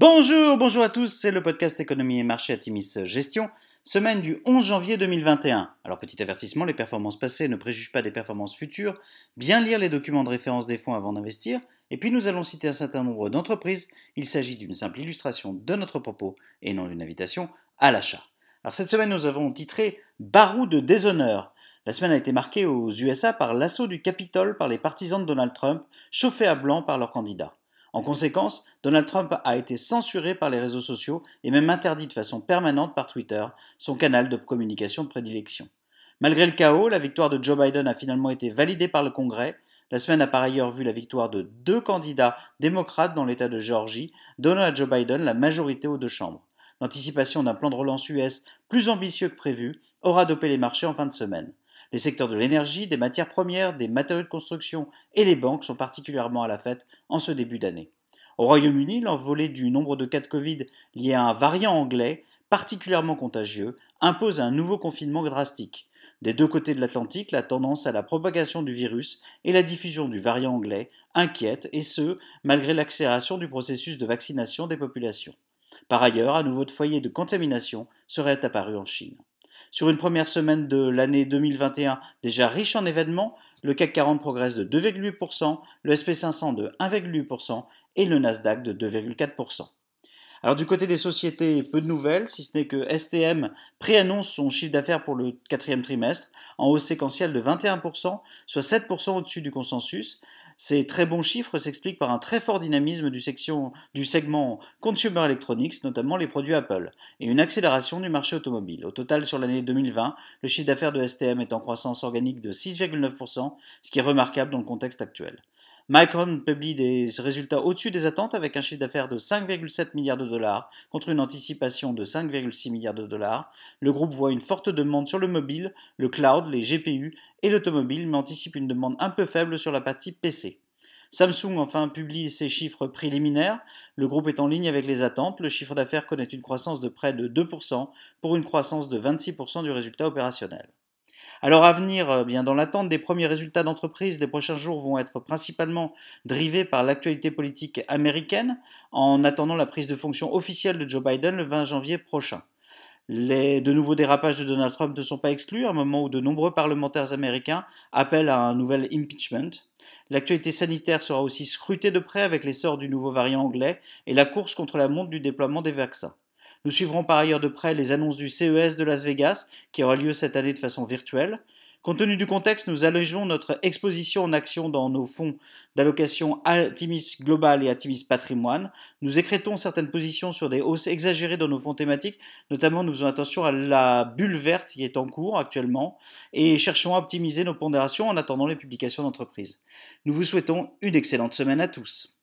Bonjour, bonjour à tous, c'est le podcast Économie et Marché Atimis Gestion, semaine du 11 janvier 2021. Alors petit avertissement, les performances passées ne préjugent pas des performances futures, bien lire les documents de référence des fonds avant d'investir, et puis nous allons citer un certain nombre d'entreprises, il s'agit d'une simple illustration de notre propos et non d'une invitation à l'achat. Alors cette semaine nous avons titré Barou de déshonneur. La semaine a été marquée aux USA par l'assaut du Capitole par les partisans de Donald Trump, chauffés à blanc par leurs candidats. En conséquence, Donald Trump a été censuré par les réseaux sociaux et même interdit de façon permanente par Twitter, son canal de communication de prédilection. Malgré le chaos, la victoire de Joe Biden a finalement été validée par le Congrès. La semaine a par ailleurs vu la victoire de deux candidats démocrates dans l'État de Géorgie, donnant à Joe Biden la majorité aux deux chambres. L'anticipation d'un plan de relance US plus ambitieux que prévu aura dopé les marchés en fin de semaine. Les secteurs de l'énergie, des matières premières, des matériaux de construction et les banques sont particulièrement à la fête en ce début d'année. Au Royaume-Uni, l'envolée du nombre de cas de Covid liés à un variant anglais particulièrement contagieux impose un nouveau confinement drastique. Des deux côtés de l'Atlantique, la tendance à la propagation du virus et la diffusion du variant anglais inquiètent, et ce, malgré l'accélération du processus de vaccination des populations. Par ailleurs, un nouveau foyer de contamination serait apparu en Chine. Sur une première semaine de l'année 2021 déjà riche en événements, le CAC 40 progresse de 2,8%, le SP500 de 1,8% et le Nasdaq de 2,4%. Alors du côté des sociétés, peu de nouvelles, si ce n'est que STM préannonce son chiffre d'affaires pour le quatrième trimestre en hausse séquentielle de 21%, soit 7% au-dessus du consensus. Ces très bons chiffres s'expliquent par un très fort dynamisme du, segment Consumer Electronics, notamment les produits Apple, et une accélération du marché automobile. Au total, sur l'année 2020, le chiffre d'affaires de STM est en croissance organique de 6,9%, ce qui est remarquable dans le contexte actuel. Micron publie des résultats au-dessus des attentes avec un chiffre d'affaires de 5,7 milliards de dollars contre une anticipation de 5,6 milliards de dollars. Le groupe voit une forte demande sur le mobile, le cloud, les GPU et l'automobile, mais anticipe une demande un peu faible sur la partie PC. Samsung enfin publie ses chiffres préliminaires. Le groupe est en ligne avec les attentes. Le chiffre d'affaires connaît une croissance de près de 2% pour une croissance de 26% du résultat opérationnel. Alors à venir, euh, bien dans l'attente des premiers résultats d'entreprise, les prochains jours vont être principalement drivés par l'actualité politique américaine, en attendant la prise de fonction officielle de Joe Biden le 20 janvier prochain. Les de nouveaux dérapages de Donald Trump ne sont pas exclus, à un moment où de nombreux parlementaires américains appellent à un nouvel impeachment. L'actualité sanitaire sera aussi scrutée de près avec l'essor du nouveau variant anglais et la course contre la montre du déploiement des vaccins. Nous suivrons par ailleurs de près les annonces du CES de Las Vegas, qui aura lieu cette année de façon virtuelle. Compte tenu du contexte, nous allégeons notre exposition en action dans nos fonds d'allocation Atimis Global et Atimis Patrimoine. Nous écrétons certaines positions sur des hausses exagérées dans nos fonds thématiques, notamment nous faisons attention à la bulle verte qui est en cours actuellement et cherchons à optimiser nos pondérations en attendant les publications d'entreprise. Nous vous souhaitons une excellente semaine à tous.